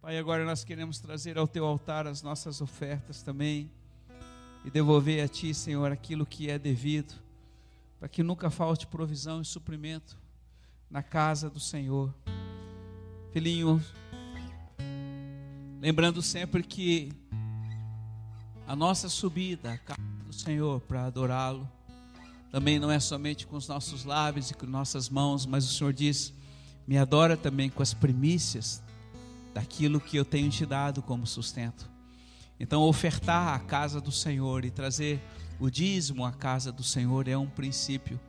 Pai, agora nós queremos trazer ao teu altar as nossas ofertas também e devolver a ti, Senhor, aquilo que é devido, para que nunca falte provisão e suprimento na casa do Senhor. Filhinho, lembrando sempre que a nossa subida à casa do Senhor para adorá-lo também não é somente com os nossos lábios e com nossas mãos, mas o Senhor diz: me adora também com as primícias daquilo que eu tenho te dado como sustento. Então, ofertar a casa do Senhor e trazer o dízimo à casa do Senhor é um princípio.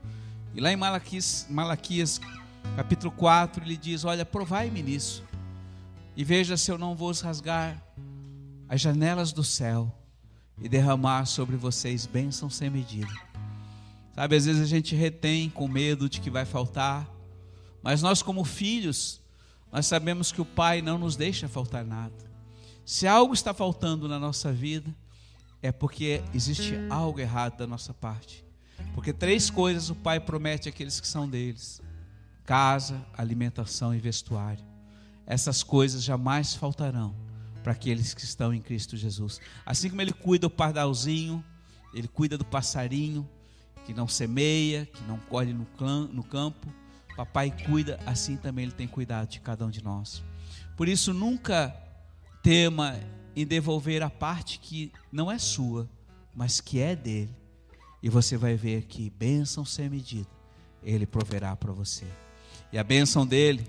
E lá em Malaquias, Malaquias capítulo 4, ele diz: Olha, provai-me nisso, e veja se eu não vou rasgar as janelas do céu e derramar sobre vocês bênção sem medida. Sabe, às vezes a gente retém com medo de que vai faltar, mas nós, como filhos, nós sabemos que o Pai não nos deixa faltar nada. Se algo está faltando na nossa vida, é porque existe algo errado da nossa parte. Porque três coisas o Pai promete àqueles que são deles: casa, alimentação e vestuário. Essas coisas jamais faltarão para aqueles que estão em Cristo Jesus. Assim como Ele cuida do pardalzinho, Ele cuida do passarinho que não semeia, que não colhe no, clã, no campo, Papai cuida, assim também Ele tem cuidado de cada um de nós. Por isso, nunca tema em devolver a parte que não é sua, mas que é dele. E você vai ver que bênção sem medida Ele proverá para você. E a bênção dele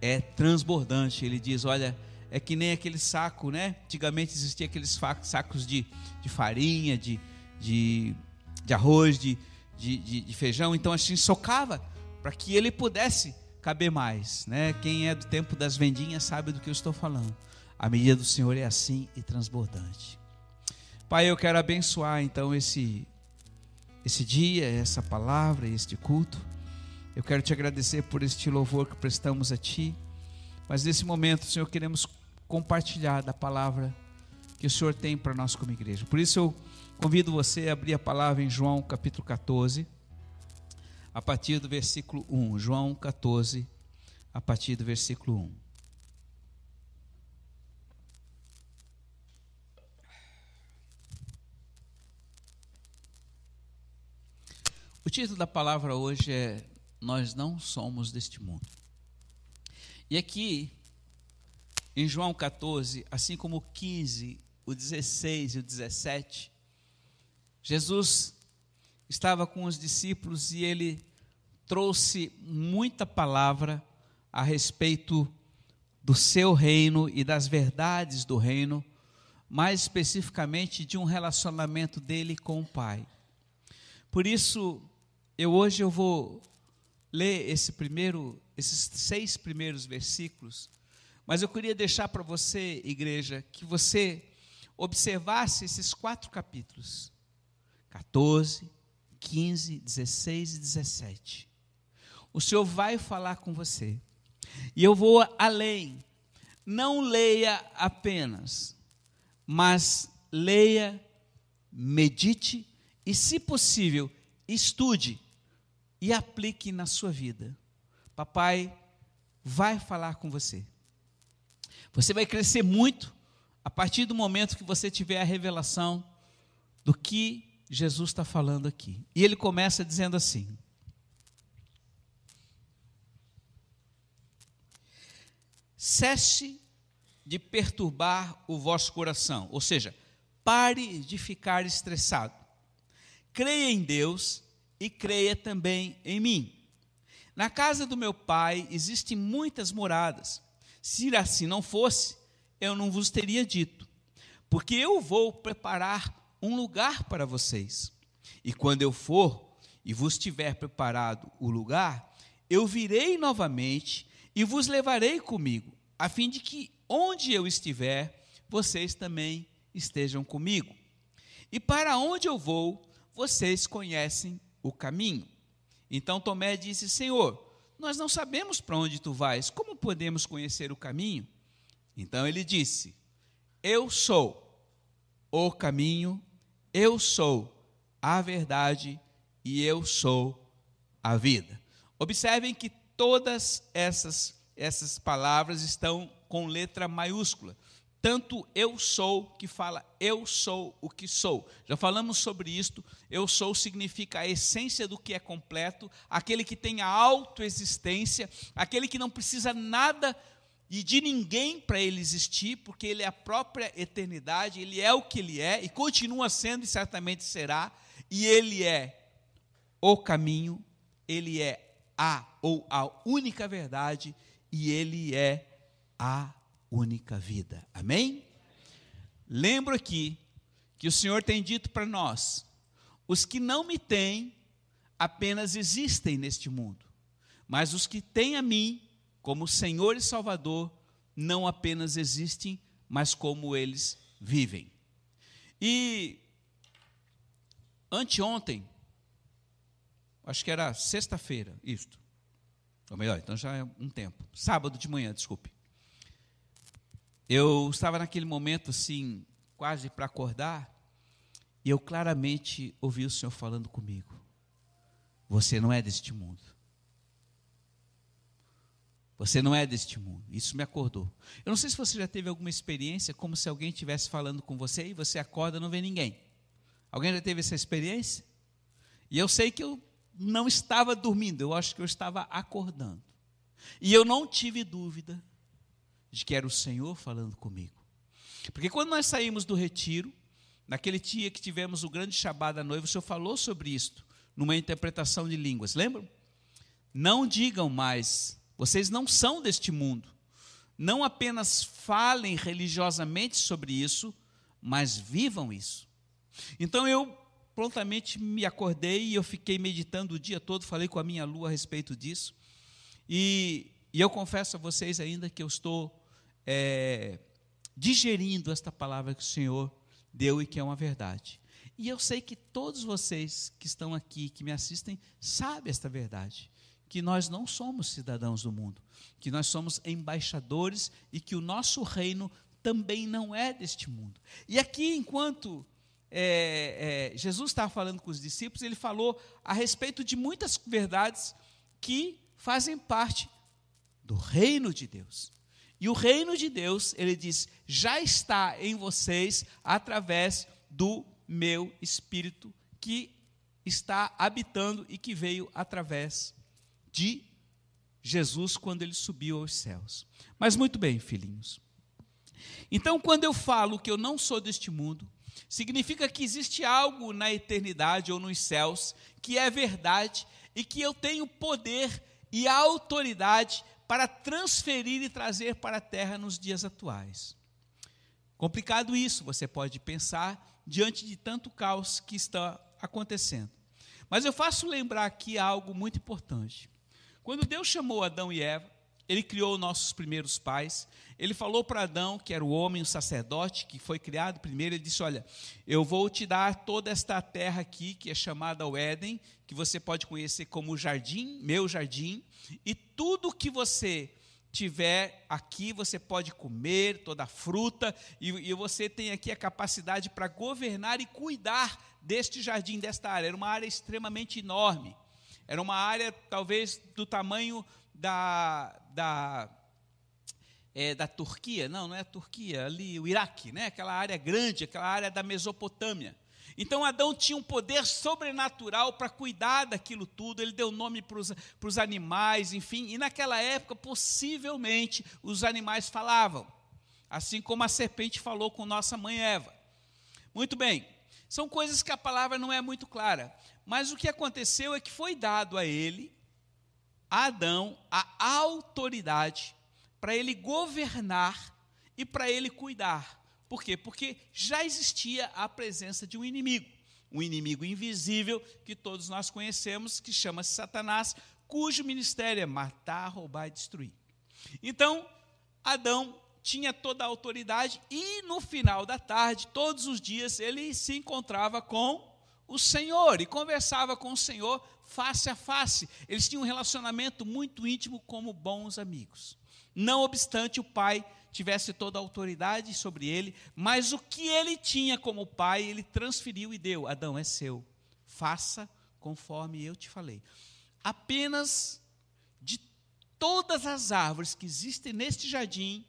é transbordante. Ele diz: Olha, é que nem aquele saco, né? Antigamente existia aqueles sacos de, de farinha, de, de, de arroz, de, de, de, feijão. Então assim socava para que ele pudesse caber mais, né? Quem é do tempo das vendinhas sabe do que eu estou falando. A medida do Senhor é assim e transbordante. Pai, eu quero abençoar então esse esse dia, essa palavra, este culto. Eu quero te agradecer por este louvor que prestamos a ti. Mas nesse momento, Senhor, queremos compartilhar da palavra que o Senhor tem para nós como igreja. Por isso eu convido você a abrir a palavra em João capítulo 14 a partir do versículo 1. João 14, a partir do versículo 1. O título da palavra hoje é Nós não somos deste mundo. E aqui, em João 14, assim como o 15, o 16 e o 17, Jesus estava com os discípulos e ele trouxe muita palavra a respeito do seu reino e das verdades do reino, mais especificamente de um relacionamento dele com o Pai. Por isso, eu hoje eu vou ler esse primeiro, esses seis primeiros versículos, mas eu queria deixar para você, igreja, que você observasse esses quatro capítulos: 14, 15, 16 e 17. O Senhor vai falar com você. E eu vou além. Não leia apenas, mas leia, medite e, se possível, estude e aplique na sua vida. Papai vai falar com você. Você vai crescer muito a partir do momento que você tiver a revelação do que Jesus está falando aqui. E ele começa dizendo assim: cesse de perturbar o vosso coração, ou seja, pare de ficar estressado. Creia em Deus e creia também em mim. Na casa do meu pai existem muitas moradas. Se assim não fosse, eu não vos teria dito, porque eu vou preparar um lugar para vocês. E quando eu for e vos tiver preparado o lugar, eu virei novamente e vos levarei comigo, a fim de que onde eu estiver, vocês também estejam comigo. E para onde eu vou, vocês conhecem o caminho. Então Tomé disse: Senhor, nós não sabemos para onde tu vais, como podemos conhecer o caminho? Então ele disse: Eu sou o caminho, eu sou a verdade e eu sou a vida. Observem que todas essas, essas palavras estão com letra maiúscula. Tanto eu sou, que fala eu sou o que sou. Já falamos sobre isto. Eu sou significa a essência do que é completo, aquele que tem a autoexistência, aquele que não precisa nada e de ninguém para ele existir, porque ele é a própria eternidade, ele é o que ele é e continua sendo e certamente será, e ele é o caminho, ele é a ou a única verdade e ele é a única vida. Amém? Lembro aqui que o Senhor tem dito para nós: os que não me têm apenas existem neste mundo, mas os que têm a mim como Senhor e Salvador não apenas existem, mas como eles vivem. E anteontem, acho que era sexta-feira, isto. Ou melhor, então já é um tempo. Sábado de manhã, desculpe. Eu estava naquele momento assim, quase para acordar, e eu claramente ouvi o Senhor falando comigo. Você não é deste mundo. Você não é deste mundo. Isso me acordou. Eu não sei se você já teve alguma experiência como se alguém estivesse falando com você e você acorda e não vê ninguém. Alguém já teve essa experiência? E eu sei que eu não estava dormindo, eu acho que eu estava acordando. E eu não tive dúvida de que era o Senhor falando comigo. Porque quando nós saímos do retiro, naquele dia que tivemos o grande Shabá da noiva, o Senhor falou sobre isto, numa interpretação de línguas, lembram? Não digam mais, vocês não são deste mundo. Não apenas falem religiosamente sobre isso, mas vivam isso. Então eu prontamente me acordei e eu fiquei meditando o dia todo, falei com a minha lua a respeito disso. E, e eu confesso a vocês ainda que eu estou é, digerindo esta palavra que o Senhor deu e que é uma verdade. E eu sei que todos vocês que estão aqui, que me assistem, sabem esta verdade. Que nós não somos cidadãos do mundo, que nós somos embaixadores e que o nosso reino também não é deste mundo. E aqui, enquanto é, é, Jesus estava falando com os discípulos, ele falou a respeito de muitas verdades que fazem parte do reino de Deus. E o reino de Deus, ele diz, já está em vocês através do meu espírito que está habitando e que veio através de Jesus quando ele subiu aos céus. Mas muito bem, filhinhos. Então, quando eu falo que eu não sou deste mundo, significa que existe algo na eternidade ou nos céus que é verdade e que eu tenho poder e autoridade para transferir e trazer para a terra nos dias atuais. Complicado isso, você pode pensar, diante de tanto caos que está acontecendo. Mas eu faço lembrar aqui algo muito importante. Quando Deus chamou Adão e Eva, ele criou nossos primeiros pais. Ele falou para Adão, que era o homem, o sacerdote, que foi criado primeiro, ele disse: Olha, eu vou te dar toda esta terra aqui, que é chamada o Éden, que você pode conhecer como jardim, meu jardim, e tudo que você tiver aqui, você pode comer toda a fruta, e, e você tem aqui a capacidade para governar e cuidar deste jardim, desta área. Era uma área extremamente enorme. Era uma área, talvez, do tamanho da, da, é, da Turquia, não, não é a Turquia, ali o Iraque, né? aquela área grande, aquela área da Mesopotâmia. Então Adão tinha um poder sobrenatural para cuidar daquilo tudo, ele deu nome para os animais, enfim, e naquela época, possivelmente, os animais falavam, assim como a serpente falou com nossa mãe Eva. Muito bem, são coisas que a palavra não é muito clara, mas o que aconteceu é que foi dado a ele a Adão a autoridade para ele governar e para ele cuidar. Por quê? Porque já existia a presença de um inimigo, um inimigo invisível que todos nós conhecemos, que chama-se Satanás, cujo ministério é matar, roubar e destruir. Então, Adão tinha toda a autoridade e no final da tarde, todos os dias, ele se encontrava com o Senhor e conversava com o Senhor face a face. Eles tinham um relacionamento muito íntimo como bons amigos. Não obstante o pai tivesse toda a autoridade sobre ele, mas o que ele tinha como pai, ele transferiu e deu. Adão é seu. Faça conforme eu te falei. Apenas de todas as árvores que existem neste jardim,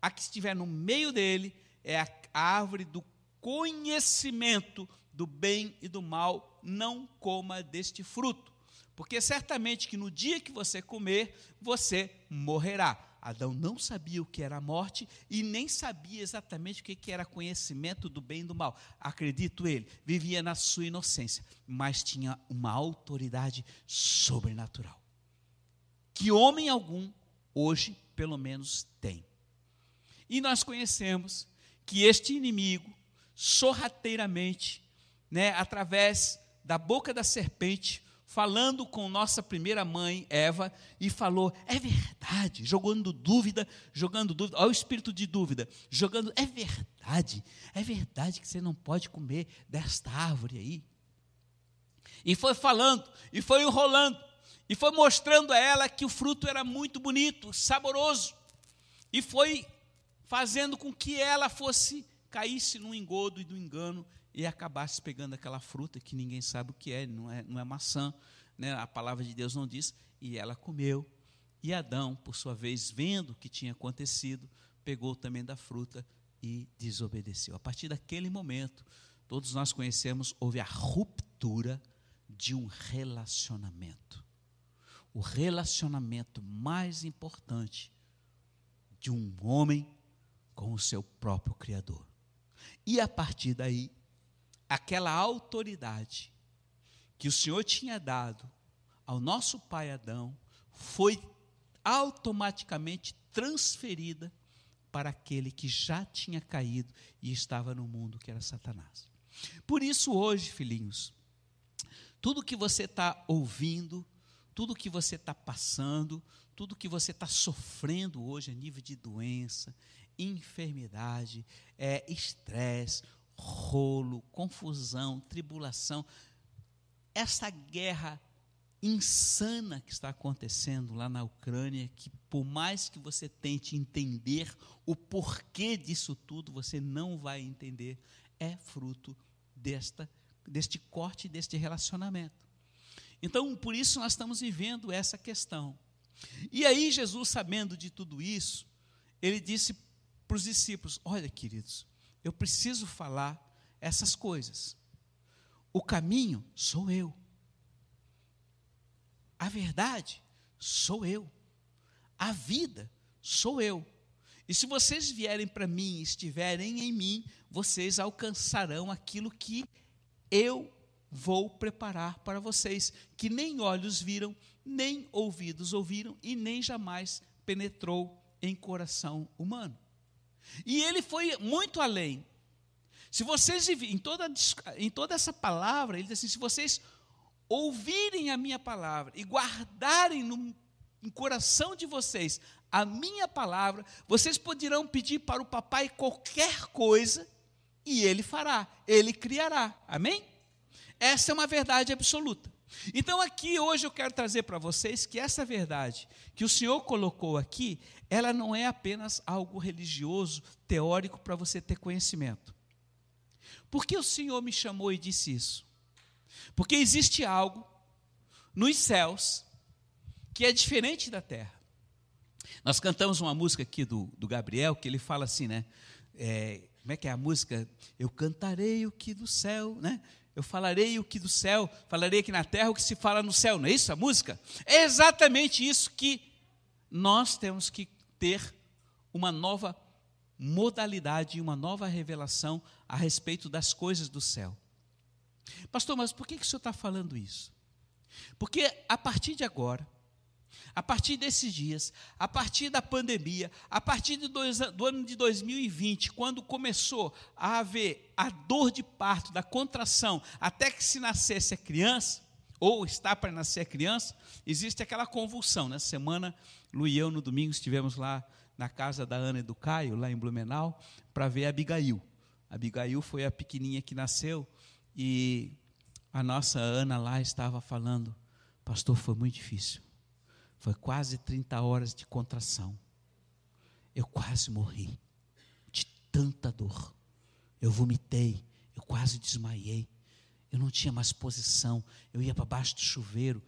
a que estiver no meio dele é a árvore do conhecimento do bem e do mal, não coma deste fruto, porque certamente que no dia que você comer, você morrerá. Adão não sabia o que era a morte e nem sabia exatamente o que era conhecimento do bem e do mal. Acredito ele, vivia na sua inocência, mas tinha uma autoridade sobrenatural. Que homem algum, hoje, pelo menos, tem. E nós conhecemos que este inimigo, sorrateiramente, né, através da boca da serpente, falando com nossa primeira mãe, Eva, e falou: é verdade, jogando dúvida, jogando dúvida, olha o espírito de dúvida, jogando, é verdade, é verdade que você não pode comer desta árvore aí. E foi falando, e foi enrolando, e foi mostrando a ela que o fruto era muito bonito, saboroso, e foi fazendo com que ela fosse caísse no engodo e do engano e acabasse pegando aquela fruta que ninguém sabe o que é, não é, não é maçã, né? a palavra de Deus não diz, e ela comeu. E Adão, por sua vez, vendo o que tinha acontecido, pegou também da fruta e desobedeceu. A partir daquele momento, todos nós conhecemos, houve a ruptura de um relacionamento. O relacionamento mais importante de um homem com o seu próprio Criador. E a partir daí, aquela autoridade que o Senhor tinha dado ao nosso pai Adão foi automaticamente transferida para aquele que já tinha caído e estava no mundo, que era Satanás. Por isso, hoje, filhinhos, tudo que você está ouvindo, tudo que você está passando, tudo que você está sofrendo hoje a nível de doença, enfermidade, é, estresse, rolo, confusão, tribulação, essa guerra insana que está acontecendo lá na Ucrânia, que por mais que você tente entender o porquê disso tudo, você não vai entender, é fruto desta, deste corte, deste relacionamento. Então, por isso nós estamos vivendo essa questão. E aí, Jesus, sabendo de tudo isso, ele disse para os discípulos: Olha, queridos, eu preciso falar essas coisas. O caminho sou eu. A verdade sou eu. A vida sou eu. E se vocês vierem para mim e estiverem em mim, vocês alcançarão aquilo que eu vou preparar para vocês, que nem olhos viram, nem ouvidos ouviram e nem jamais penetrou em coração humano. E ele foi muito além. Se vocês, em toda, em toda essa palavra, ele diz assim: se vocês ouvirem a minha palavra e guardarem no, no coração de vocês a minha palavra, vocês poderão pedir para o papai qualquer coisa e ele fará, ele criará. Amém? Essa é uma verdade absoluta. Então, aqui hoje eu quero trazer para vocês que essa verdade que o Senhor colocou aqui, ela não é apenas algo religioso, teórico para você ter conhecimento. Por que o Senhor me chamou e disse isso? Porque existe algo nos céus que é diferente da terra. Nós cantamos uma música aqui do, do Gabriel que ele fala assim, né? É, como é que é a música? Eu cantarei o que do céu, né? Eu falarei o que do céu, falarei aqui na terra o que se fala no céu, não é isso a música? É exatamente isso que nós temos que ter uma nova modalidade, uma nova revelação a respeito das coisas do céu. Pastor, mas por que, que o senhor está falando isso? Porque a partir de agora, a partir desses dias, a partir da pandemia, a partir dois, do ano de 2020, quando começou a haver a dor de parto, da contração, até que se nascesse a criança, ou está para nascer a criança, existe aquela convulsão. Nessa semana, Lu e eu, no domingo, estivemos lá na casa da Ana e do Caio, lá em Blumenau, para ver a Abigail. A Abigail foi a pequenininha que nasceu e a nossa Ana lá estava falando, pastor, foi muito difícil. Foi quase 30 horas de contração. Eu quase morri de tanta dor. Eu vomitei, eu quase desmaiei. Eu não tinha mais posição. Eu ia para baixo do chuveiro.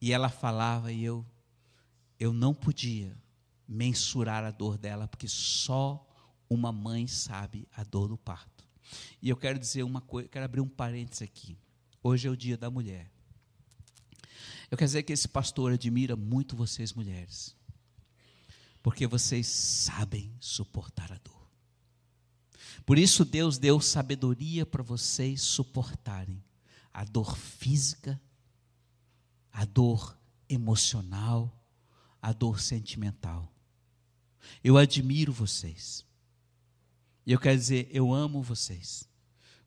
E ela falava e eu eu não podia mensurar a dor dela, porque só uma mãe sabe a dor do parto. E eu quero dizer uma coisa, quero abrir um parênteses aqui. Hoje é o dia da mulher. Eu quero dizer que esse pastor admira muito vocês, mulheres, porque vocês sabem suportar a dor. Por isso, Deus deu sabedoria para vocês suportarem a dor física, a dor emocional, a dor sentimental. Eu admiro vocês. E eu quero dizer, eu amo vocês.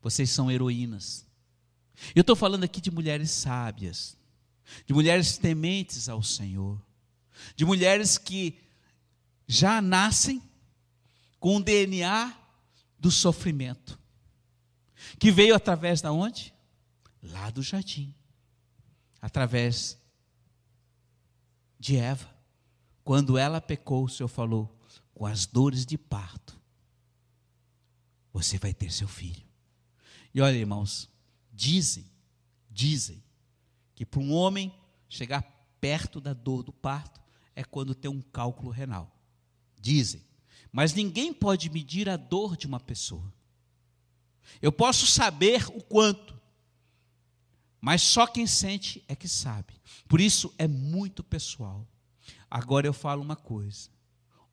Vocês são heroínas. Eu estou falando aqui de mulheres sábias, de mulheres tementes ao Senhor, de mulheres que já nascem com o DNA do sofrimento, que veio através da onde? Lá do jardim, através de Eva. Quando ela pecou, o Senhor falou: com as dores de parto, você vai ter seu filho. E olha, irmãos, dizem, dizem, que para um homem chegar perto da dor do parto é quando tem um cálculo renal. Dizem. Mas ninguém pode medir a dor de uma pessoa. Eu posso saber o quanto, mas só quem sente é que sabe. Por isso é muito pessoal. Agora eu falo uma coisa: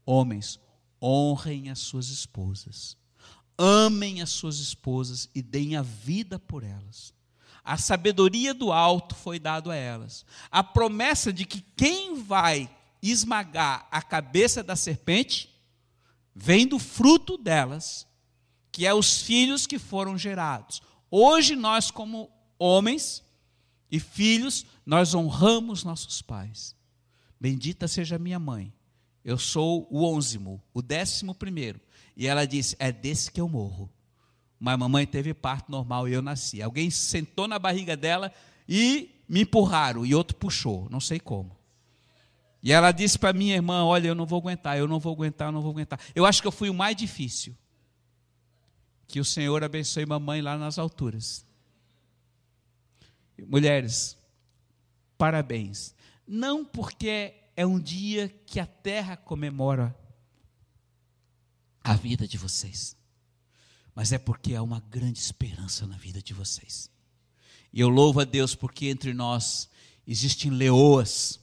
homens, honrem as suas esposas, amem as suas esposas e deem a vida por elas. A sabedoria do alto foi dado a elas. A promessa de que quem vai esmagar a cabeça da serpente vem do fruto delas, que é os filhos que foram gerados. Hoje nós como homens e filhos, nós honramos nossos pais. Bendita seja minha mãe. Eu sou o onzimo, o décimo primeiro. E ela disse: É desse que eu morro. Mas mamãe teve parto normal e eu nasci. Alguém sentou na barriga dela e me empurraram, e outro puxou, não sei como. E ela disse para minha irmã: Olha, eu não vou aguentar, eu não vou aguentar, eu não vou aguentar. Eu acho que eu fui o mais difícil. Que o Senhor abençoe mamãe lá nas alturas. Mulheres, parabéns. Não porque é um dia que a terra comemora a vida de vocês, mas é porque há uma grande esperança na vida de vocês. E eu louvo a Deus porque entre nós existem leoas,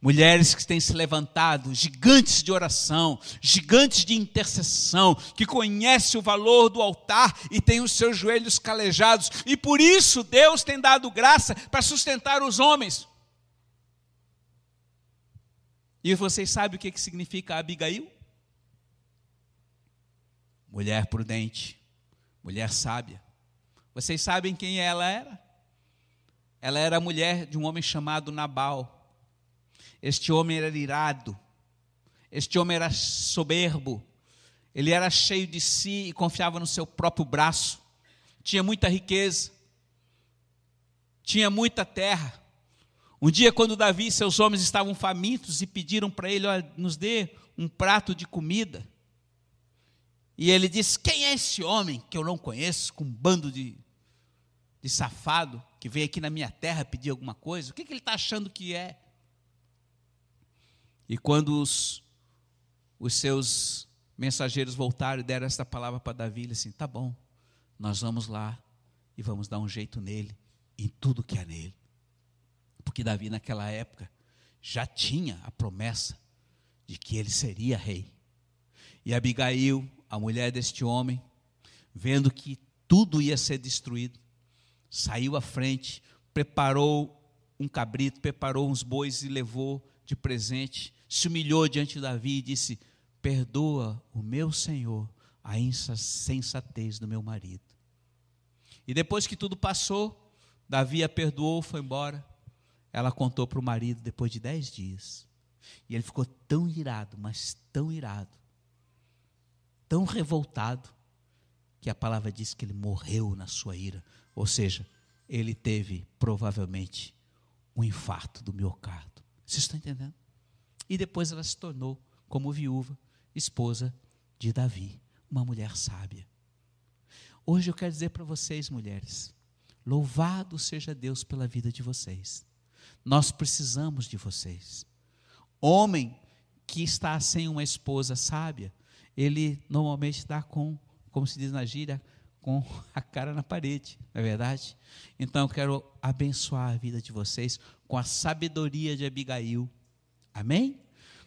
mulheres que têm se levantado, gigantes de oração, gigantes de intercessão, que conhecem o valor do altar e têm os seus joelhos calejados, e por isso Deus tem dado graça para sustentar os homens. E vocês sabem o que significa Abigail? Mulher prudente, mulher sábia. Vocês sabem quem ela era? Ela era a mulher de um homem chamado Nabal. Este homem era irado, este homem era soberbo, ele era cheio de si e confiava no seu próprio braço, tinha muita riqueza, tinha muita terra. Um dia, quando Davi e seus homens estavam famintos e pediram para ele: Olha, nos dê um prato de comida. E ele diz: Quem é esse homem que eu não conheço, com um bando de, de safado, que veio aqui na minha terra pedir alguma coisa? O que, que ele está achando que é? E quando os, os seus mensageiros voltaram e deram esta palavra para Davi, ele assim: Tá bom, nós vamos lá e vamos dar um jeito nele, em tudo que há nele. Porque Davi, naquela época, já tinha a promessa de que ele seria rei. E Abigail a mulher deste homem, vendo que tudo ia ser destruído, saiu à frente, preparou um cabrito, preparou uns bois e levou de presente, se humilhou diante de Davi e disse: Perdoa o meu senhor a insensatez do meu marido. E depois que tudo passou, Davi a perdoou, foi embora. Ela contou para o marido depois de dez dias. E ele ficou tão irado, mas tão irado, tão revoltado que a palavra diz que ele morreu na sua ira. Ou seja, ele teve provavelmente um infarto do miocárdio. Vocês estão entendendo? E depois ela se tornou, como viúva, esposa de Davi, uma mulher sábia. Hoje eu quero dizer para vocês, mulheres, louvado seja Deus pela vida de vocês. Nós precisamos de vocês. Homem que está sem uma esposa sábia, ele normalmente está com, como se diz na gíria, com a cara na parede, não é verdade? Então eu quero abençoar a vida de vocês com a sabedoria de Abigail. Amém?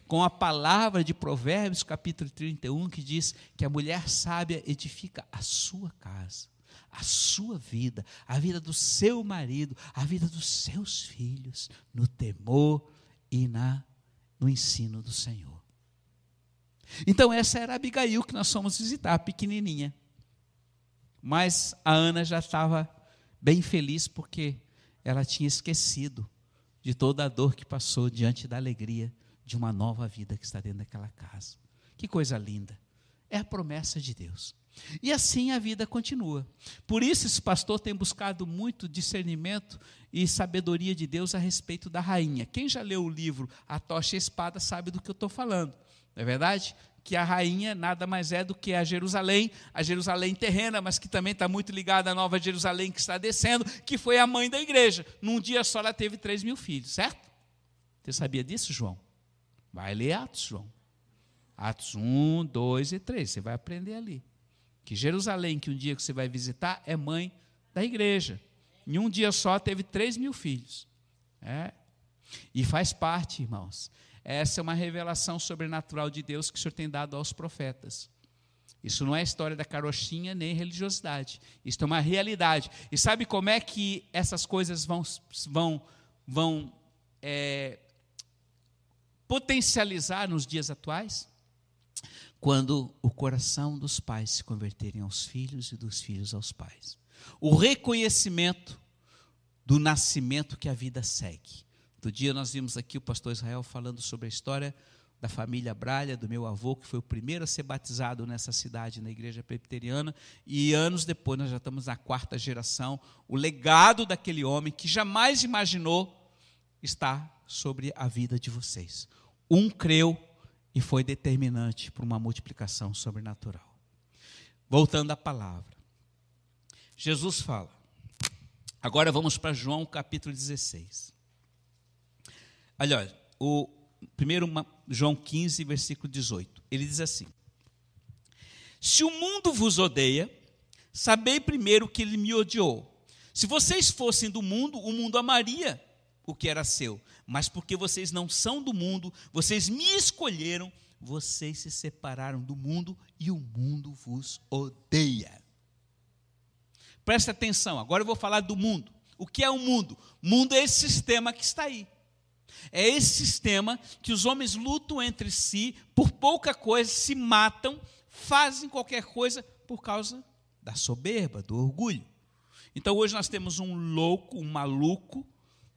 Com a palavra de Provérbios, capítulo 31, que diz que a mulher sábia edifica a sua casa, a sua vida, a vida do seu marido, a vida dos seus filhos, no temor e na no ensino do Senhor. Então essa era a Abigail que nós fomos visitar, pequenininha. Mas a Ana já estava bem feliz porque ela tinha esquecido de toda a dor que passou diante da alegria de uma nova vida que está dentro daquela casa. Que coisa linda! É a promessa de Deus. E assim a vida continua. Por isso, esse pastor tem buscado muito discernimento e sabedoria de Deus a respeito da rainha. Quem já leu o livro A Tocha e a Espada sabe do que eu estou falando, não é verdade? que a rainha nada mais é do que a Jerusalém, a Jerusalém terrena, mas que também está muito ligada à nova Jerusalém que está descendo, que foi a mãe da igreja. Num dia só ela teve 3 mil filhos, certo? Você sabia disso, João? Vai ler Atos, João. Atos 1, 2 e 3, você vai aprender ali. Que Jerusalém, que um dia que você vai visitar, é mãe da igreja. Em um dia só teve 3 mil filhos. É. E faz parte, irmãos, essa é uma revelação sobrenatural de Deus que o Senhor tem dado aos profetas. Isso não é história da carochinha nem religiosidade. Isso é uma realidade. E sabe como é que essas coisas vão, vão, vão é, potencializar nos dias atuais? Quando o coração dos pais se converterem aos filhos e dos filhos aos pais. O reconhecimento do nascimento que a vida segue. Outro dia nós vimos aqui o pastor Israel falando sobre a história da família Bralha, do meu avô, que foi o primeiro a ser batizado nessa cidade, na igreja presbiteriana, e anos depois, nós já estamos na quarta geração, o legado daquele homem que jamais imaginou está sobre a vida de vocês. Um creu e foi determinante para uma multiplicação sobrenatural. Voltando à palavra. Jesus fala. Agora vamos para João capítulo 16. Olha, o primeiro João 15, versículo 18. Ele diz assim: Se o mundo vos odeia, sabei primeiro que ele me odiou. Se vocês fossem do mundo, o mundo amaria o que era seu, mas porque vocês não são do mundo, vocês me escolheram, vocês se separaram do mundo e o mundo vos odeia. Presta atenção, agora eu vou falar do mundo. O que é o mundo? Mundo é esse sistema que está aí. É esse sistema que os homens lutam entre si por pouca coisa, se matam, fazem qualquer coisa por causa da soberba, do orgulho. Então hoje nós temos um louco, um maluco,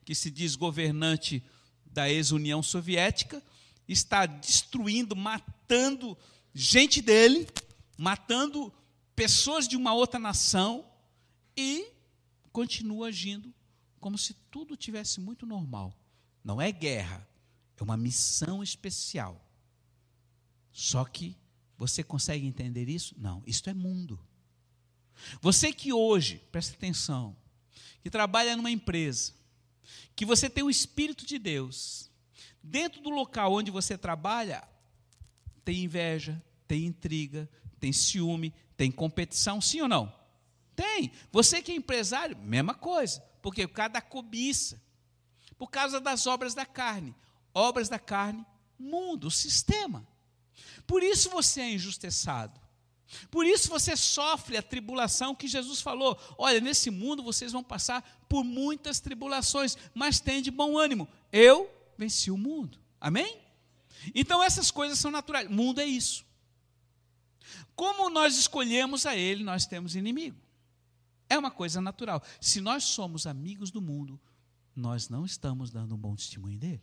que se diz governante da ex-União Soviética, está destruindo, matando gente dele, matando pessoas de uma outra nação e continua agindo como se tudo tivesse muito normal. Não é guerra, é uma missão especial. Só que você consegue entender isso? Não, isso é mundo. Você que hoje, presta atenção, que trabalha numa empresa, que você tem o Espírito de Deus, dentro do local onde você trabalha, tem inveja, tem intriga, tem ciúme, tem competição, sim ou não? Tem. Você que é empresário, mesma coisa, porque cada cobiça, por causa das obras da carne. Obras da carne, mundo, sistema. Por isso você é injustiçado. Por isso você sofre a tribulação que Jesus falou. Olha, nesse mundo vocês vão passar por muitas tribulações, mas tem de bom ânimo. Eu venci o mundo. Amém? Então essas coisas são naturais. Mundo é isso. Como nós escolhemos a ele, nós temos inimigo. É uma coisa natural. Se nós somos amigos do mundo, nós não estamos dando um bom testemunho dele.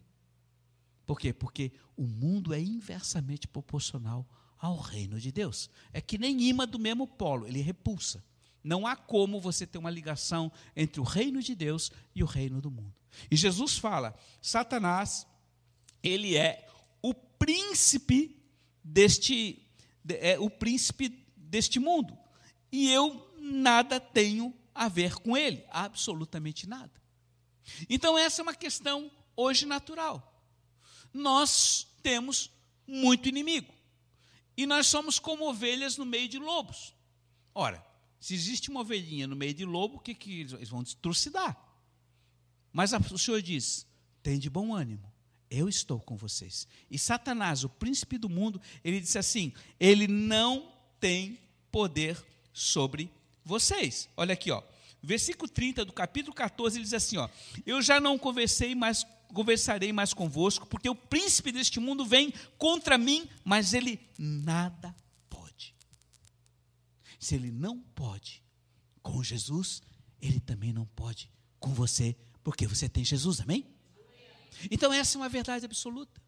Por quê? Porque o mundo é inversamente proporcional ao reino de Deus. É que nem imã do mesmo polo, ele repulsa. Não há como você ter uma ligação entre o reino de Deus e o reino do mundo. E Jesus fala: Satanás, ele é o príncipe deste é o príncipe deste mundo. E eu nada tenho a ver com ele, absolutamente nada. Então, essa é uma questão hoje natural. Nós temos muito inimigo. E nós somos como ovelhas no meio de lobos. Ora, se existe uma ovelhinha no meio de lobo, o que, que eles vão trucidar? Mas o Senhor diz: tem de bom ânimo, eu estou com vocês. E Satanás, o príncipe do mundo, ele disse assim: ele não tem poder sobre vocês. Olha aqui, ó. Versículo 30 do capítulo 14, ele diz assim, ó: Eu já não conversei mais conversarei mais convosco, porque o príncipe deste mundo vem contra mim, mas ele nada pode. Se ele não pode com Jesus, ele também não pode com você, porque você tem Jesus, amém? Então essa é uma verdade absoluta.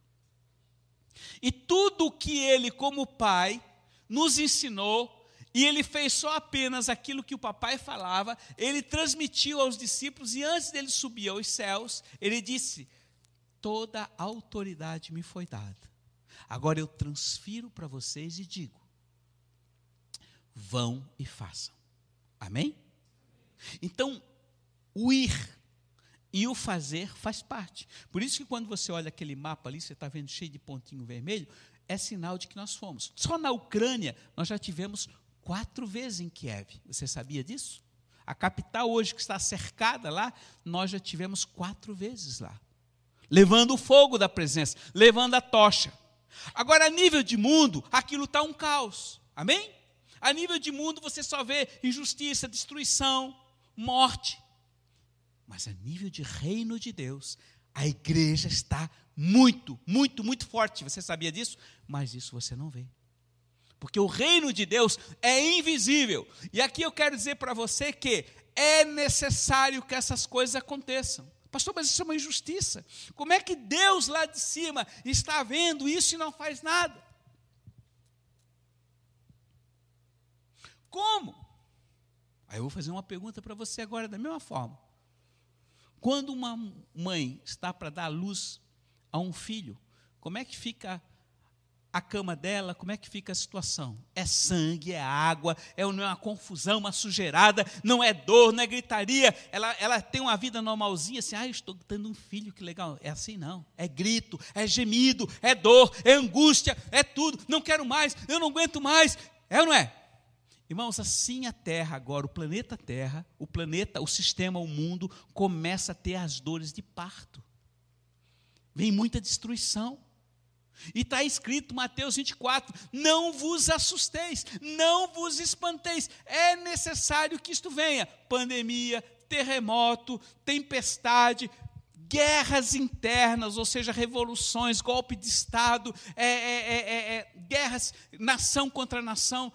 E tudo o que ele, como pai, nos ensinou, e ele fez só apenas aquilo que o papai falava, ele transmitiu aos discípulos, e antes dele subir aos céus, ele disse: Toda a autoridade me foi dada. Agora eu transfiro para vocês e digo: vão e façam. Amém? Então, o ir e o fazer faz parte. Por isso que quando você olha aquele mapa ali, você está vendo cheio de pontinho vermelho, é sinal de que nós fomos. Só na Ucrânia nós já tivemos quatro vezes em Kiev. Você sabia disso? A capital hoje que está cercada lá, nós já tivemos quatro vezes lá. Levando o fogo da presença, levando a tocha. Agora, a nível de mundo, aquilo está um caos. Amém? A nível de mundo, você só vê injustiça, destruição, morte. Mas a nível de reino de Deus, a igreja está muito, muito, muito forte. Você sabia disso? Mas isso você não vê porque o reino de Deus é invisível. E aqui eu quero dizer para você que é necessário que essas coisas aconteçam. Pastor, mas isso é uma injustiça. Como é que Deus lá de cima está vendo isso e não faz nada? Como? Aí eu vou fazer uma pergunta para você agora, da mesma forma. Quando uma mãe está para dar luz a um filho, como é que fica a cama dela, como é que fica a situação? É sangue, é água, é uma confusão, uma sujeirada, não é dor, não é gritaria. Ela, ela tem uma vida normalzinha, assim, ah, estou tendo um filho, que legal. É assim não. É grito, é gemido, é dor, é angústia, é tudo. Não quero mais, eu não aguento mais. É ou não é? Irmãos, assim a Terra agora, o planeta Terra, o planeta, o sistema, o mundo, começa a ter as dores de parto. Vem muita destruição. E está escrito, Mateus 24: não vos assusteis, não vos espanteis, é necessário que isto venha pandemia, terremoto, tempestade, guerras internas, ou seja, revoluções, golpe de Estado, é, é, é, é guerras, nação contra nação.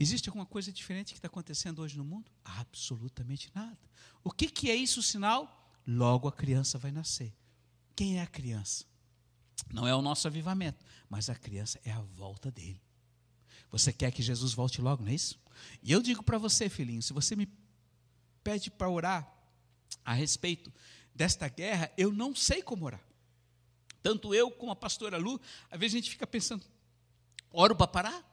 Existe alguma coisa diferente que está acontecendo hoje no mundo? Absolutamente nada. O que, que é isso, o sinal? Logo a criança vai nascer. Quem é a criança? Não é o nosso avivamento, mas a criança é a volta dele. Você quer que Jesus volte logo, não é isso? E eu digo para você, filhinho, se você me pede para orar a respeito desta guerra, eu não sei como orar. Tanto eu como a pastora Lu, às vezes a gente fica pensando: oro para parar?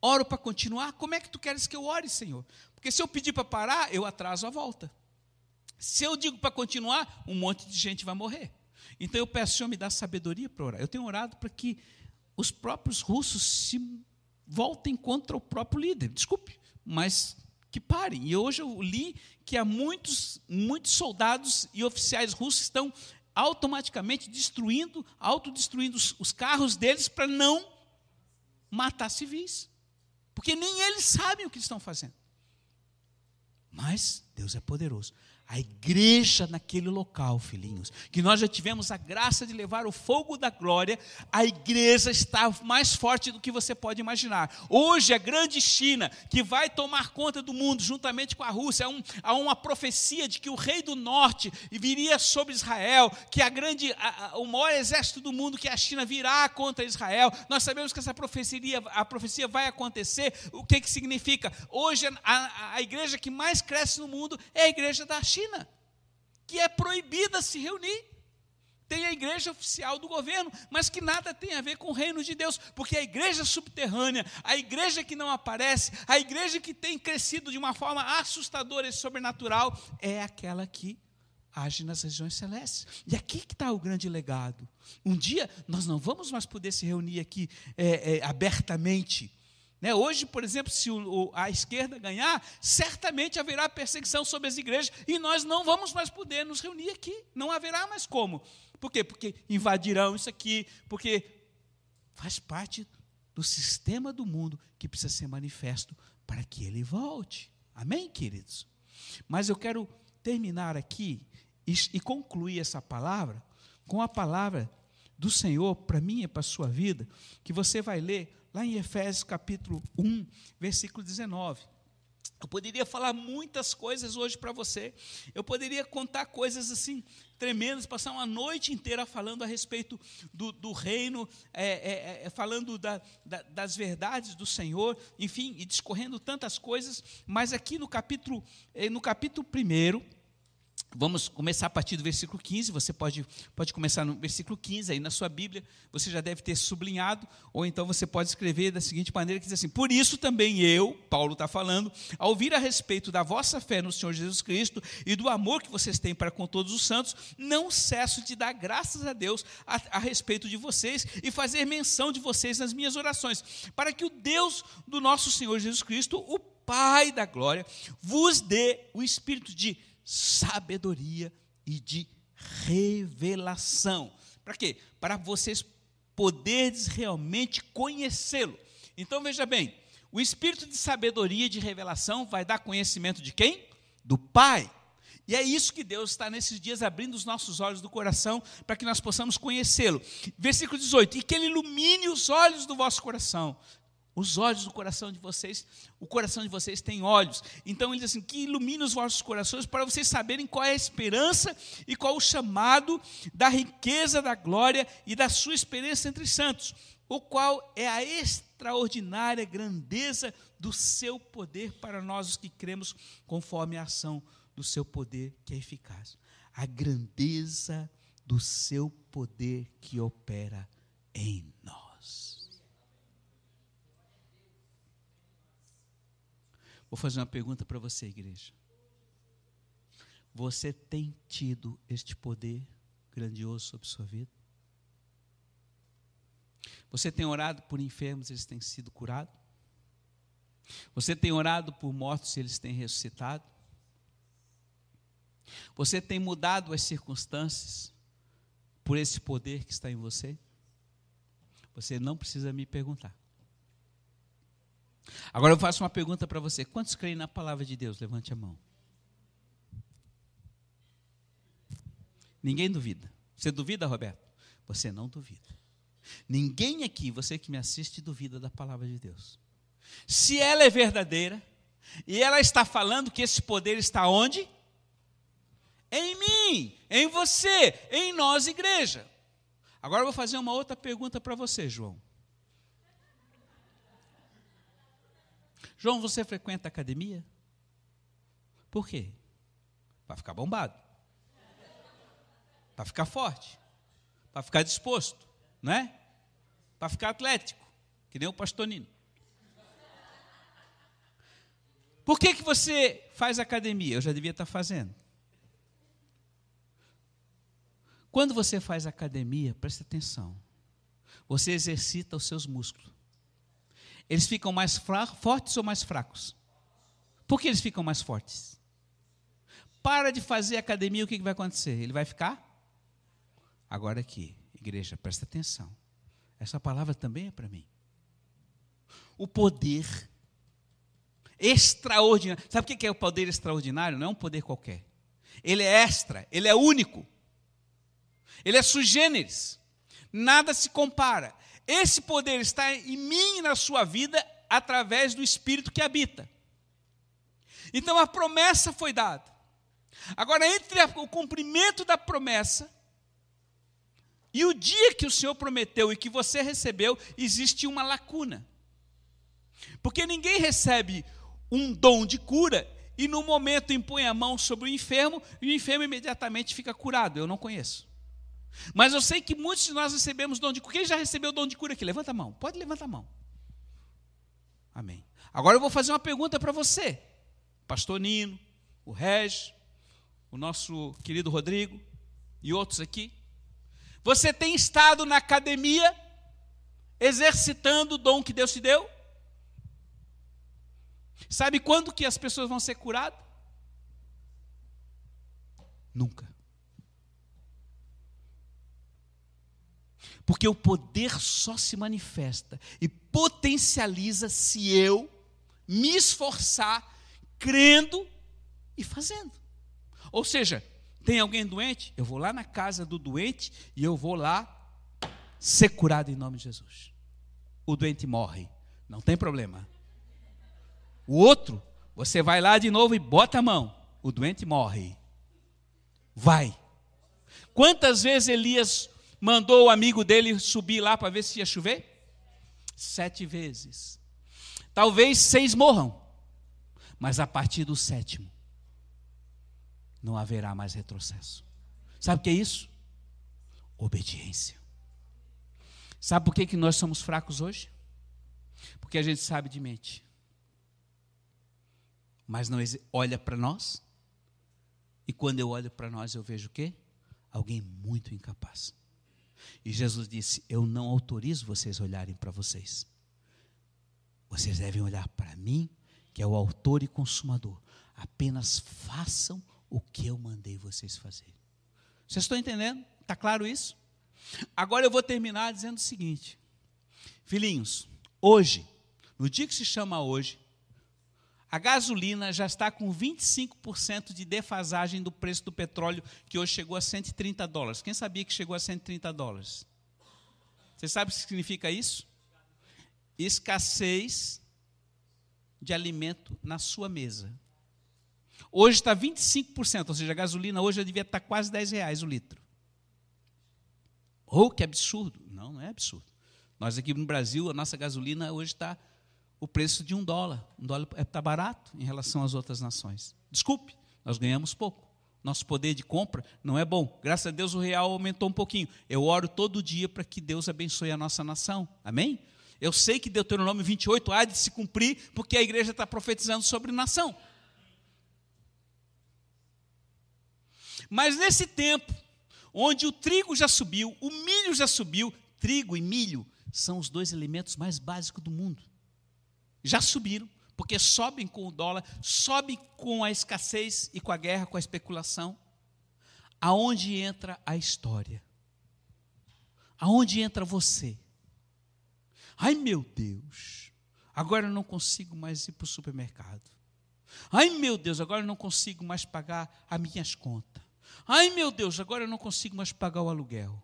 Oro para continuar? Como é que tu queres que eu ore, Senhor? Porque se eu pedir para parar, eu atraso a volta. Se eu digo para continuar, um monte de gente vai morrer. Então eu peço, Senhor, me dá sabedoria para orar. Eu tenho orado para que os próprios russos se voltem contra o próprio líder. Desculpe, mas que parem. E hoje eu li que há muitos, muitos soldados e oficiais russos estão automaticamente destruindo, autodestruindo os, os carros deles para não matar civis. Porque nem eles sabem o que estão fazendo. Mas Deus é poderoso a igreja naquele local, filhinhos, que nós já tivemos a graça de levar o fogo da glória, a igreja está mais forte do que você pode imaginar. Hoje, a grande China, que vai tomar conta do mundo juntamente com a Rússia, há, um, há uma profecia de que o rei do norte viria sobre Israel, que a grande, a, a, o maior exército do mundo, que é a China, virá contra Israel. Nós sabemos que essa profecia, a profecia vai acontecer. O que, que significa? Hoje, a, a igreja que mais cresce no mundo é a igreja da China. China, que é proibida se reunir. Tem a igreja oficial do governo, mas que nada tem a ver com o reino de Deus, porque a igreja subterrânea, a igreja que não aparece, a igreja que tem crescido de uma forma assustadora e sobrenatural, é aquela que age nas regiões celestes. E aqui que está o grande legado. Um dia nós não vamos mais poder se reunir aqui é, é, abertamente. Né? Hoje, por exemplo, se o, a esquerda ganhar, certamente haverá perseguição sobre as igrejas e nós não vamos mais poder nos reunir aqui. Não haverá mais como. Por quê? Porque invadirão isso aqui, porque faz parte do sistema do mundo que precisa ser manifesto para que ele volte. Amém, queridos? Mas eu quero terminar aqui e, e concluir essa palavra com a palavra do Senhor para mim e para a sua vida, que você vai ler lá em Efésios capítulo 1, versículo 19. Eu poderia falar muitas coisas hoje para você. Eu poderia contar coisas assim tremendas, passar uma noite inteira falando a respeito do, do reino, é, é, é, falando da, da, das verdades do Senhor, enfim, e discorrendo tantas coisas. Mas aqui no capítulo, eh, no capítulo 1, Vamos começar a partir do versículo 15. Você pode, pode começar no versículo 15 aí na sua Bíblia. Você já deve ter sublinhado, ou então você pode escrever da seguinte maneira: que diz assim: Por isso também eu, Paulo está falando, ao ouvir a respeito da vossa fé no Senhor Jesus Cristo e do amor que vocês têm para com todos os santos, não cesso de dar graças a Deus a, a respeito de vocês e fazer menção de vocês nas minhas orações, para que o Deus do nosso Senhor Jesus Cristo, o Pai da glória, vos dê o espírito de sabedoria e de revelação. Para quê? Para vocês poderes realmente conhecê-lo. Então veja bem, o espírito de sabedoria e de revelação vai dar conhecimento de quem? Do Pai. E é isso que Deus está nesses dias abrindo os nossos olhos do coração para que nós possamos conhecê-lo. Versículo 18: E que Ele ilumine os olhos do vosso coração, os olhos do coração de vocês, o coração de vocês tem olhos. Então ele diz assim: que ilumine os vossos corações para vocês saberem qual é a esperança e qual o chamado da riqueza da glória e da sua experiência entre santos, o qual é a extraordinária grandeza do seu poder para nós os que cremos, conforme a ação do seu poder que é eficaz. A grandeza do seu poder que opera em nós. Vou fazer uma pergunta para você, igreja. Você tem tido este poder grandioso sobre sua vida? Você tem orado por enfermos, eles têm sido curados? Você tem orado por mortos, eles têm ressuscitado? Você tem mudado as circunstâncias por esse poder que está em você? Você não precisa me perguntar. Agora eu faço uma pergunta para você: quantos creem na palavra de Deus? Levante a mão. Ninguém duvida. Você duvida, Roberto? Você não duvida. Ninguém aqui, você que me assiste, duvida da palavra de Deus. Se ela é verdadeira, e ela está falando que esse poder está onde? Em mim, em você, em nós, igreja. Agora eu vou fazer uma outra pergunta para você, João. João, você frequenta academia? Por quê? Para ficar bombado. Para ficar forte. Para ficar disposto, não é? Para ficar atlético, que nem o pastonino. Por que, que você faz academia? Eu já devia estar fazendo. Quando você faz academia, preste atenção. Você exercita os seus músculos. Eles ficam mais fortes ou mais fracos? Por que eles ficam mais fortes? Para de fazer academia, o que vai acontecer? Ele vai ficar? Agora aqui, igreja, presta atenção. Essa palavra também é para mim. O poder extraordinário. Sabe o que é o poder extraordinário? Não é um poder qualquer. Ele é extra, ele é único. Ele é sui generis. Nada se compara. Esse poder está em mim e na sua vida através do Espírito que habita. Então a promessa foi dada. Agora, entre o cumprimento da promessa e o dia que o Senhor prometeu e que você recebeu, existe uma lacuna. Porque ninguém recebe um dom de cura e no momento impõe a mão sobre o enfermo e o enfermo imediatamente fica curado. Eu não conheço. Mas eu sei que muitos de nós recebemos dom de cura. Quem já recebeu dom de cura aqui? Levanta a mão. Pode levantar a mão. Amém. Agora eu vou fazer uma pergunta para você. Pastor Nino, o Regis, o nosso querido Rodrigo e outros aqui. Você tem estado na academia exercitando o dom que Deus te deu? Sabe quando que as pessoas vão ser curadas? Nunca. Porque o poder só se manifesta e potencializa se eu me esforçar crendo e fazendo. Ou seja, tem alguém doente? Eu vou lá na casa do doente e eu vou lá ser curado em nome de Jesus. O doente morre, não tem problema. O outro, você vai lá de novo e bota a mão, o doente morre. Vai. Quantas vezes Elias mandou o amigo dele subir lá para ver se ia chover? Sete vezes. Talvez seis morram, mas a partir do sétimo, não haverá mais retrocesso. Sabe o que é isso? Obediência. Sabe por que, que nós somos fracos hoje? Porque a gente sabe de mente. Mas não olha para nós. E quando eu olho para nós, eu vejo o quê? Alguém muito incapaz. E Jesus disse: Eu não autorizo vocês olharem para vocês. Vocês devem olhar para mim, que é o autor e consumador. Apenas façam o que eu mandei vocês fazerem. Vocês estão entendendo? Está claro isso? Agora eu vou terminar dizendo o seguinte: Filhinhos, hoje, no dia que se chama hoje, a gasolina já está com 25% de defasagem do preço do petróleo, que hoje chegou a 130 dólares. Quem sabia que chegou a 130 dólares? Você sabe o que significa isso? Escassez de alimento na sua mesa. Hoje está 25%, ou seja, a gasolina hoje já devia estar quase 10 reais o litro. Oh, que absurdo. Não, não é absurdo. Nós aqui no Brasil, a nossa gasolina hoje está o preço de um dólar. Um dólar está barato em relação às outras nações. Desculpe, nós ganhamos pouco. Nosso poder de compra não é bom. Graças a Deus o real aumentou um pouquinho. Eu oro todo dia para que Deus abençoe a nossa nação. Amém? Eu sei que Deuteronômio 28 há de se cumprir, porque a igreja está profetizando sobre nação. Mas nesse tempo, onde o trigo já subiu, o milho já subiu, trigo e milho são os dois elementos mais básicos do mundo já subiram, porque sobem com o dólar, sobem com a escassez e com a guerra, com a especulação. Aonde entra a história? Aonde entra você? Ai meu Deus, agora eu não consigo mais ir para o supermercado. Ai meu Deus, agora eu não consigo mais pagar as minhas contas. Ai meu Deus, agora eu não consigo mais pagar o aluguel.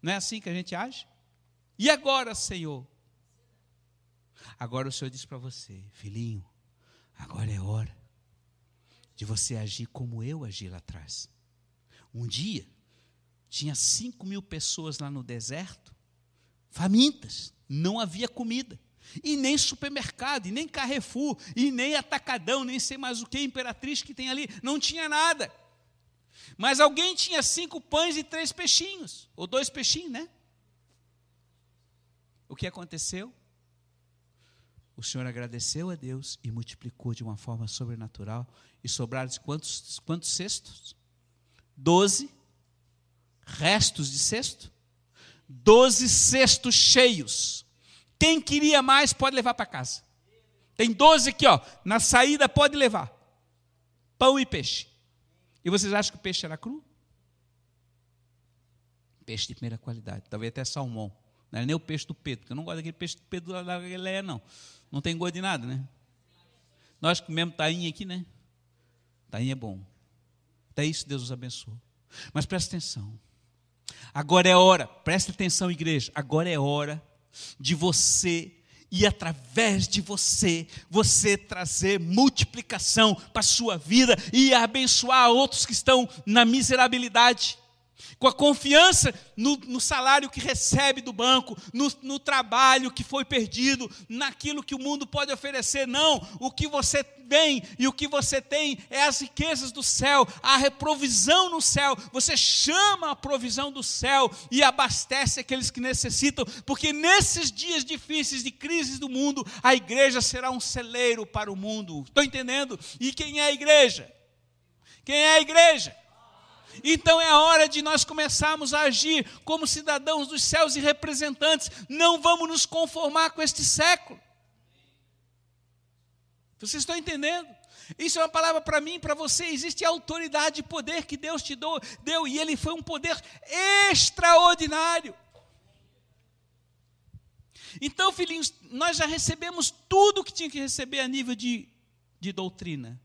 Não é assim que a gente age? E agora, Senhor? Agora o Senhor diz para você, filhinho, agora é hora de você agir como eu agi lá atrás. Um dia, tinha cinco mil pessoas lá no deserto, famintas, não havia comida. E nem supermercado, e nem Carrefour, e nem Atacadão, nem sei mais o que, Imperatriz que tem ali, não tinha nada. Mas alguém tinha cinco pães e três peixinhos, ou dois peixinhos, né? O que aconteceu? O Senhor agradeceu a Deus e multiplicou de uma forma sobrenatural. E sobraram quantos, quantos cestos? Doze restos de cesto? Doze cestos cheios. Quem queria mais pode levar para casa. Tem doze aqui, ó. Na saída pode levar. Pão e peixe. E vocês acham que o peixe era cru? Peixe de primeira qualidade. Talvez até salmão. Não era nem o peixe do Pedro, porque eu não gosto daquele peixe do Pedro da Galileia, não. Não tem gosto de nada, né? Nós comemos tainha aqui, né? Tainha é bom. Até isso Deus nos abençoe. Mas presta atenção. Agora é hora, presta atenção, igreja. Agora é hora de você e através de você, você trazer multiplicação para a sua vida e abençoar outros que estão na miserabilidade com a confiança no, no, salário que recebe do banco, no, no trabalho que foi perdido, naquilo que o mundo pode oferecer. Não, o que você tem e o que você tem é as riquezas do céu, a reprovisão no céu. Você chama a provisão do céu e abastece aqueles que necessitam, porque nesses dias difíceis de crises do mundo, a igreja será um celeiro para o mundo. Estou entendendo? E quem é a igreja? Quem é a igreja? Então é a hora de nós começarmos a agir como cidadãos dos céus e representantes. Não vamos nos conformar com este século. Vocês estão entendendo? Isso é uma palavra para mim, para você. Existe autoridade e poder que Deus te deu, deu, e ele foi um poder extraordinário. Então, filhinhos, nós já recebemos tudo o que tinha que receber a nível de, de doutrina.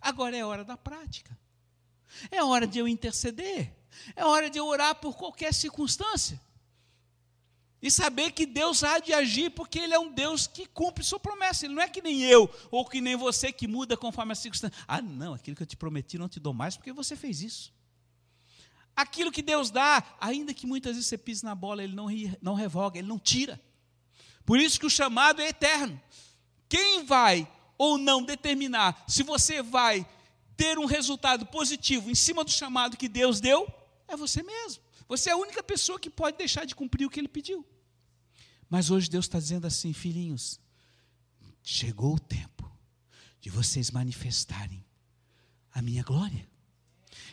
Agora é hora da prática. É hora de eu interceder. É hora de eu orar por qualquer circunstância. E saber que Deus há de agir, porque Ele é um Deus que cumpre sua promessa. Ele não é que nem eu, ou que nem você, que muda conforme a circunstância. Ah, não, aquilo que eu te prometi não te dou mais, porque você fez isso. Aquilo que Deus dá, ainda que muitas vezes você pise na bola, Ele não, não revoga, Ele não tira. Por isso que o chamado é eterno. Quem vai ou não determinar se você vai ter um resultado positivo em cima do chamado que Deus deu, é você mesmo. Você é a única pessoa que pode deixar de cumprir o que ele pediu. Mas hoje Deus está dizendo assim, filhinhos, chegou o tempo de vocês manifestarem a minha glória.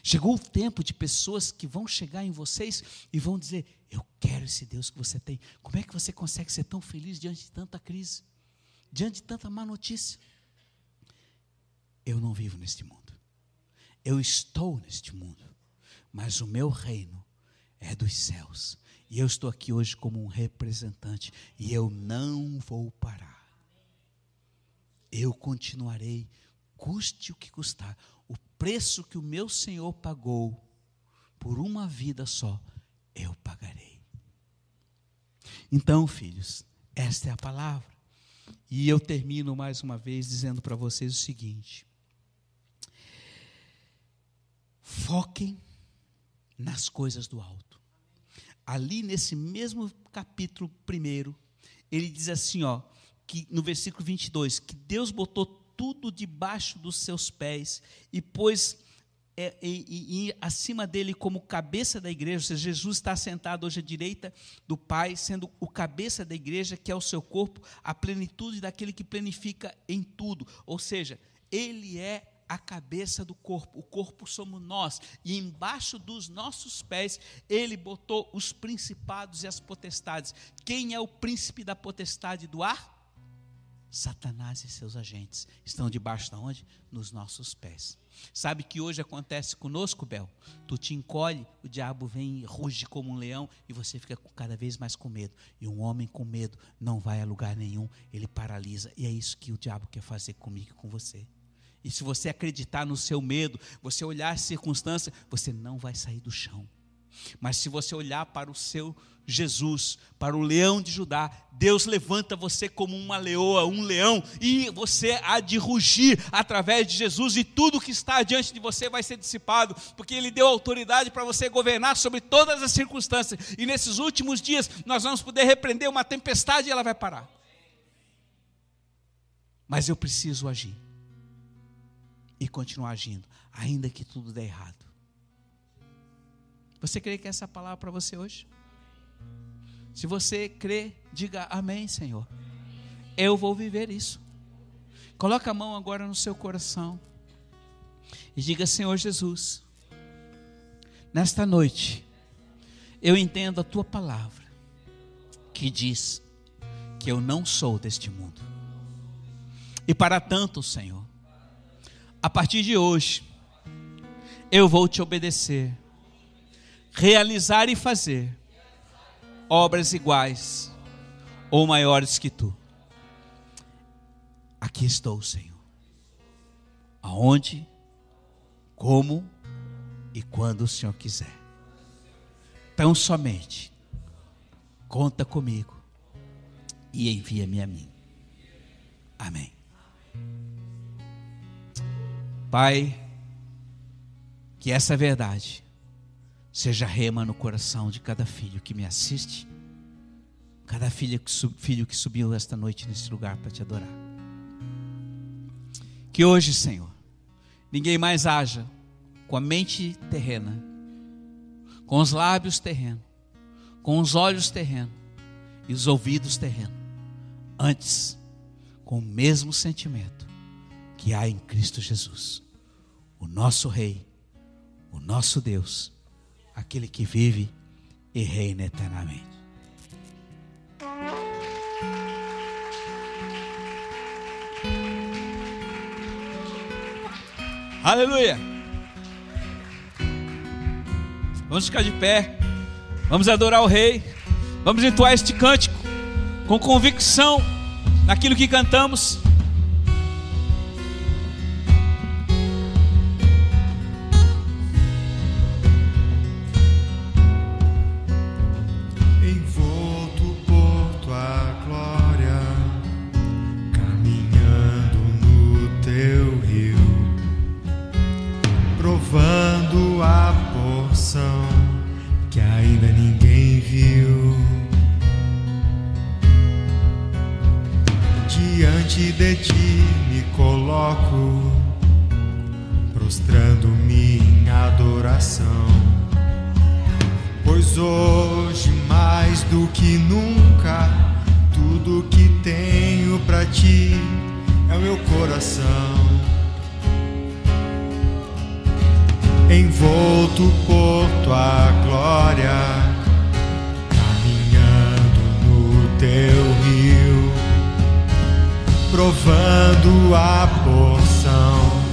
Chegou o tempo de pessoas que vão chegar em vocês e vão dizer: Eu quero esse Deus que você tem. Como é que você consegue ser tão feliz diante de tanta crise, diante de tanta má notícia? Eu não vivo neste mundo. Eu estou neste mundo, mas o meu reino é dos céus. E eu estou aqui hoje como um representante e eu não vou parar. Eu continuarei, custe o que custar. O preço que o meu Senhor pagou por uma vida só, eu pagarei. Então, filhos, esta é a palavra. E eu termino mais uma vez dizendo para vocês o seguinte: Foquem nas coisas do alto. Ali nesse mesmo capítulo primeiro, ele diz assim, ó, que no versículo 22, que Deus botou tudo debaixo dos seus pés e pôs é, e, e, acima dele como cabeça da igreja, ou seja, Jesus está sentado hoje à direita do Pai, sendo o cabeça da igreja, que é o seu corpo, a plenitude daquele que planifica em tudo. Ou seja, ele é a cabeça do corpo, o corpo somos nós, e embaixo dos nossos pés ele botou os principados e as potestades. Quem é o príncipe da potestade do ar? Satanás e seus agentes estão debaixo de onde? Nos nossos pés. Sabe que hoje acontece conosco, Bel? Tu te encolhe, o diabo vem e ruge como um leão e você fica cada vez mais com medo. E um homem com medo não vai a lugar nenhum, ele paralisa. E é isso que o diabo quer fazer comigo e com você. E se você acreditar no seu medo, você olhar as circunstâncias, você não vai sair do chão. Mas se você olhar para o seu Jesus, para o leão de Judá, Deus levanta você como uma leoa, um leão, e você há de rugir através de Jesus, e tudo que está diante de você vai ser dissipado, porque Ele deu autoridade para você governar sobre todas as circunstâncias, e nesses últimos dias nós vamos poder repreender uma tempestade e ela vai parar. Mas eu preciso agir e continuar agindo, ainda que tudo dê errado. Você crê que essa é palavra para você hoje? Se você crê, diga amém, Senhor. Eu vou viver isso. Coloca a mão agora no seu coração e diga, Senhor Jesus, nesta noite eu entendo a tua palavra que diz que eu não sou deste mundo. E para tanto, Senhor, a partir de hoje, eu vou te obedecer, realizar e fazer obras iguais ou maiores que tu. Aqui estou, Senhor. Aonde, como e quando o Senhor quiser. Tão somente conta comigo e envia-me a mim. Amém. Pai, que essa verdade seja rema no coração de cada filho que me assiste, cada filho que, filho que subiu esta noite nesse lugar para te adorar. Que hoje, Senhor, ninguém mais haja com a mente terrena, com os lábios terrenos, com os olhos terrenos e os ouvidos terrenos, antes com o mesmo sentimento que há em Cristo Jesus, o nosso Rei, o nosso Deus, aquele que vive e reina eternamente. Aleluia. Vamos ficar de pé. Vamos adorar o Rei. Vamos entoar este cântico com convicção naquilo que cantamos. provando a porção que ainda ninguém viu. Diante de ti me coloco, prostrando-me em adoração. Pois hoje, mais do que nunca, tudo que tenho para ti é o meu coração. envolto por tua glória, caminhando no teu rio, provando a porção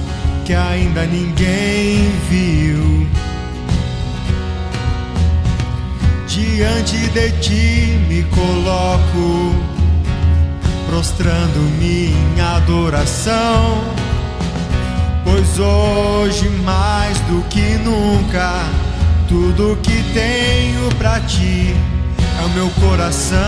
que ainda ninguém viu. Diante de ti me coloco, prostrando minha adoração Pois hoje mais do que nunca, tudo que tenho para ti é o meu coração.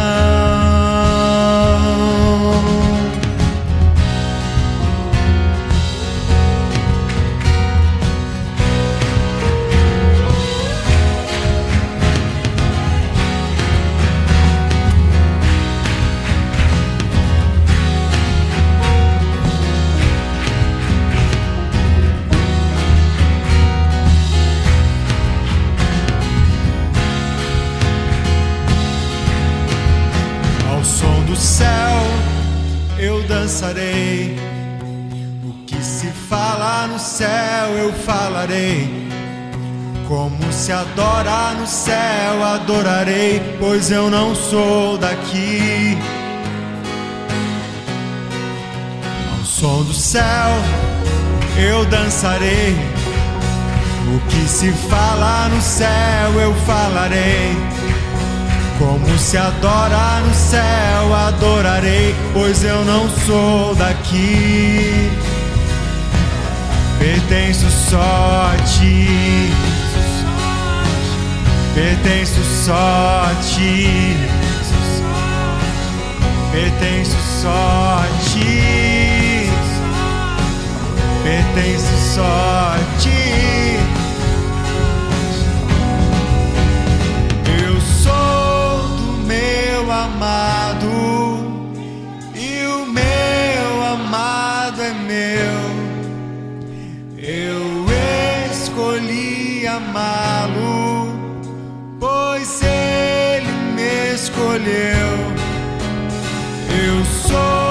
Dançarei. O que se fala no céu eu falarei. Como se adora no céu, adorarei, pois eu não sou daqui. Ao som do céu eu dançarei. O que se fala no céu eu falarei. Como se adora no céu, adorarei, pois eu não sou daqui. Pertenço só a ti. Pertenço só a ti. Pertenço só a ti. Pertenço só a ti. Amado, e o meu amado é meu. Eu escolhi amá-lo, pois ele me escolheu. Eu sou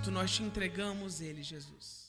culto. Nós te entregamos ele, Jesus.